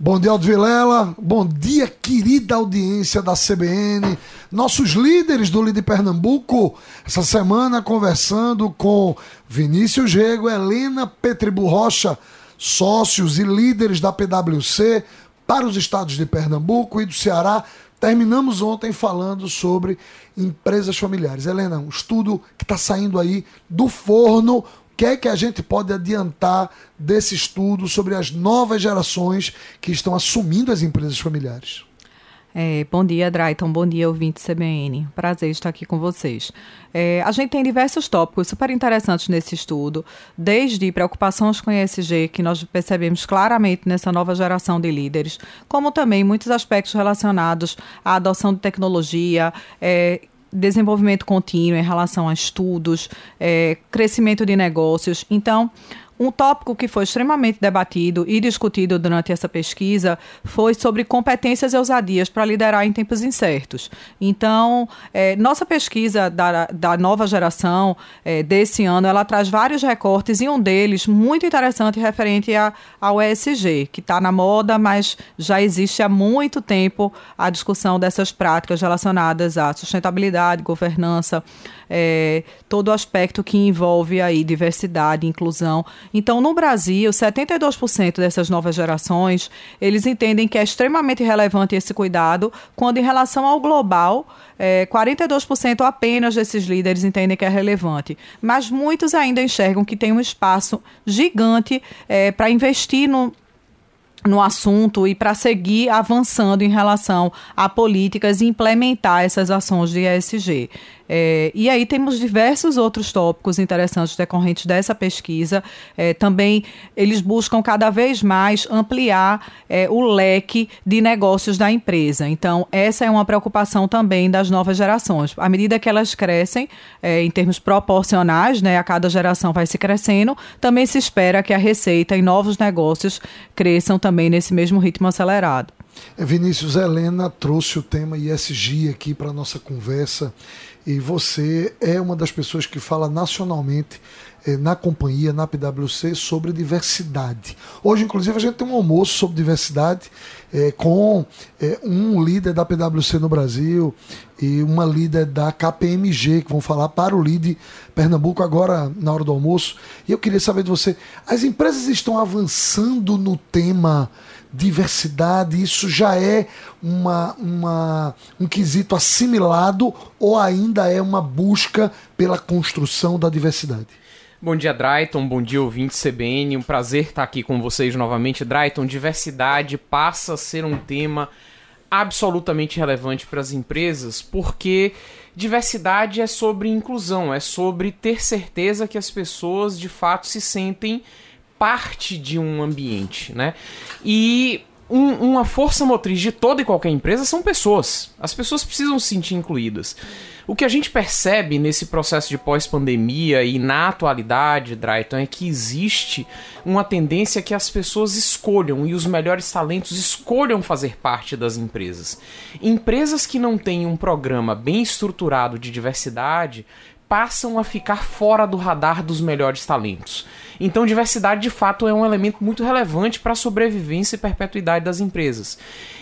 Bom dia, Aldo Vilela. Bom dia, querida audiência da CBN. Nossos líderes do Líder Pernambuco, essa semana conversando com Vinícius Rego, Helena Petribu Rocha, sócios e líderes da PwC para os estados de Pernambuco e do Ceará. Terminamos ontem falando sobre empresas familiares. Helena, um estudo que está saindo aí do forno que é que a gente pode adiantar desse estudo sobre as novas gerações que estão assumindo as empresas familiares? É, bom dia, Drayton. Bom dia, ouvinte CBN. Prazer estar aqui com vocês. É, a gente tem diversos tópicos super interessantes nesse estudo, desde preocupações com ESG, que nós percebemos claramente nessa nova geração de líderes, como também muitos aspectos relacionados à adoção de tecnologia, é, desenvolvimento contínuo em relação a estudos, é, crescimento de negócios. Então, um tópico que foi extremamente debatido e discutido durante essa pesquisa foi sobre competências e ousadias para liderar em tempos incertos. Então, é, nossa pesquisa da, da nova geração é, desse ano, ela traz vários recortes e um deles muito interessante referente a, ao ESG, que está na moda, mas já existe há muito tempo a discussão dessas práticas relacionadas à sustentabilidade, governança, é, todo o aspecto que envolve aí diversidade, inclusão. Então, no Brasil, 72% dessas novas gerações, eles entendem que é extremamente relevante esse cuidado, quando em relação ao global, é, 42% apenas desses líderes entendem que é relevante. Mas muitos ainda enxergam que tem um espaço gigante é, para investir no, no assunto e para seguir avançando em relação a políticas e implementar essas ações de ESG. É, e aí temos diversos outros tópicos interessantes decorrentes dessa pesquisa. É, também eles buscam cada vez mais ampliar é, o leque de negócios da empresa. Então, essa é uma preocupação também das novas gerações. À medida que elas crescem, é, em termos proporcionais, né, a cada geração vai se crescendo, também se espera que a receita em novos negócios cresçam também nesse mesmo ritmo acelerado. É, Vinícius Helena trouxe o tema ISG aqui para a nossa conversa e você é uma das pessoas que fala nacionalmente na companhia, na PwC, sobre diversidade. Hoje, inclusive, a gente tem um almoço sobre diversidade eh, com eh, um líder da PwC no Brasil e uma líder da KPMG, que vão falar para o LID Pernambuco agora na hora do almoço. E eu queria saber de você: as empresas estão avançando no tema diversidade, isso já é uma, uma, um quesito assimilado ou ainda é uma busca pela construção da diversidade? Bom dia, Drayton. Bom dia, ouvinte CBN. Um prazer estar aqui com vocês novamente. Drayton, diversidade passa a ser um tema absolutamente relevante para as empresas, porque diversidade é sobre inclusão, é sobre ter certeza que as pessoas de fato se sentem parte de um ambiente, né? E um, uma força motriz de toda e qualquer empresa são pessoas. As pessoas precisam se sentir incluídas. O que a gente percebe nesse processo de pós-pandemia e na atualidade, Drayton, é que existe uma tendência que as pessoas escolham e os melhores talentos escolham fazer parte das empresas. Empresas que não têm um programa bem estruturado de diversidade passam a ficar fora do radar dos melhores talentos. Então, diversidade de fato é um elemento muito relevante para a sobrevivência e perpetuidade das empresas.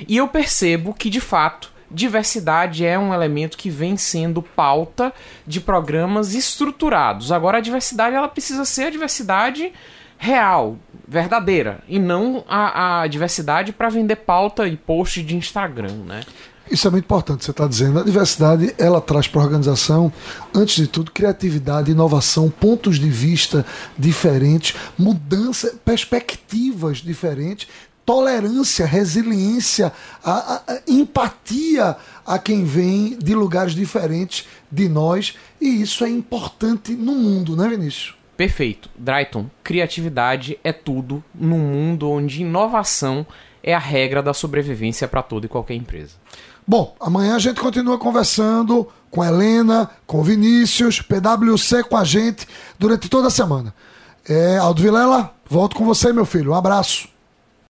E eu percebo que, de fato, diversidade é um elemento que vem sendo pauta de programas estruturados. Agora, a diversidade ela precisa ser a diversidade real, verdadeira, e não a, a diversidade para vender pauta e post de Instagram, né? Isso é muito importante, você está dizendo. A diversidade, ela traz para a organização, antes de tudo, criatividade, inovação, pontos de vista diferentes, mudança, perspectivas diferentes, tolerância, resiliência, a, a, a empatia a quem vem de lugares diferentes de nós. E isso é importante no mundo, né, Vinícius? Perfeito. Drayton, criatividade é tudo num mundo onde inovação é a regra da sobrevivência para toda e qualquer empresa. Bom, amanhã a gente continua conversando com Helena, com Vinícius, PwC com a gente durante toda a semana. É, Aldo Vilela, volto com você, meu filho. Um abraço.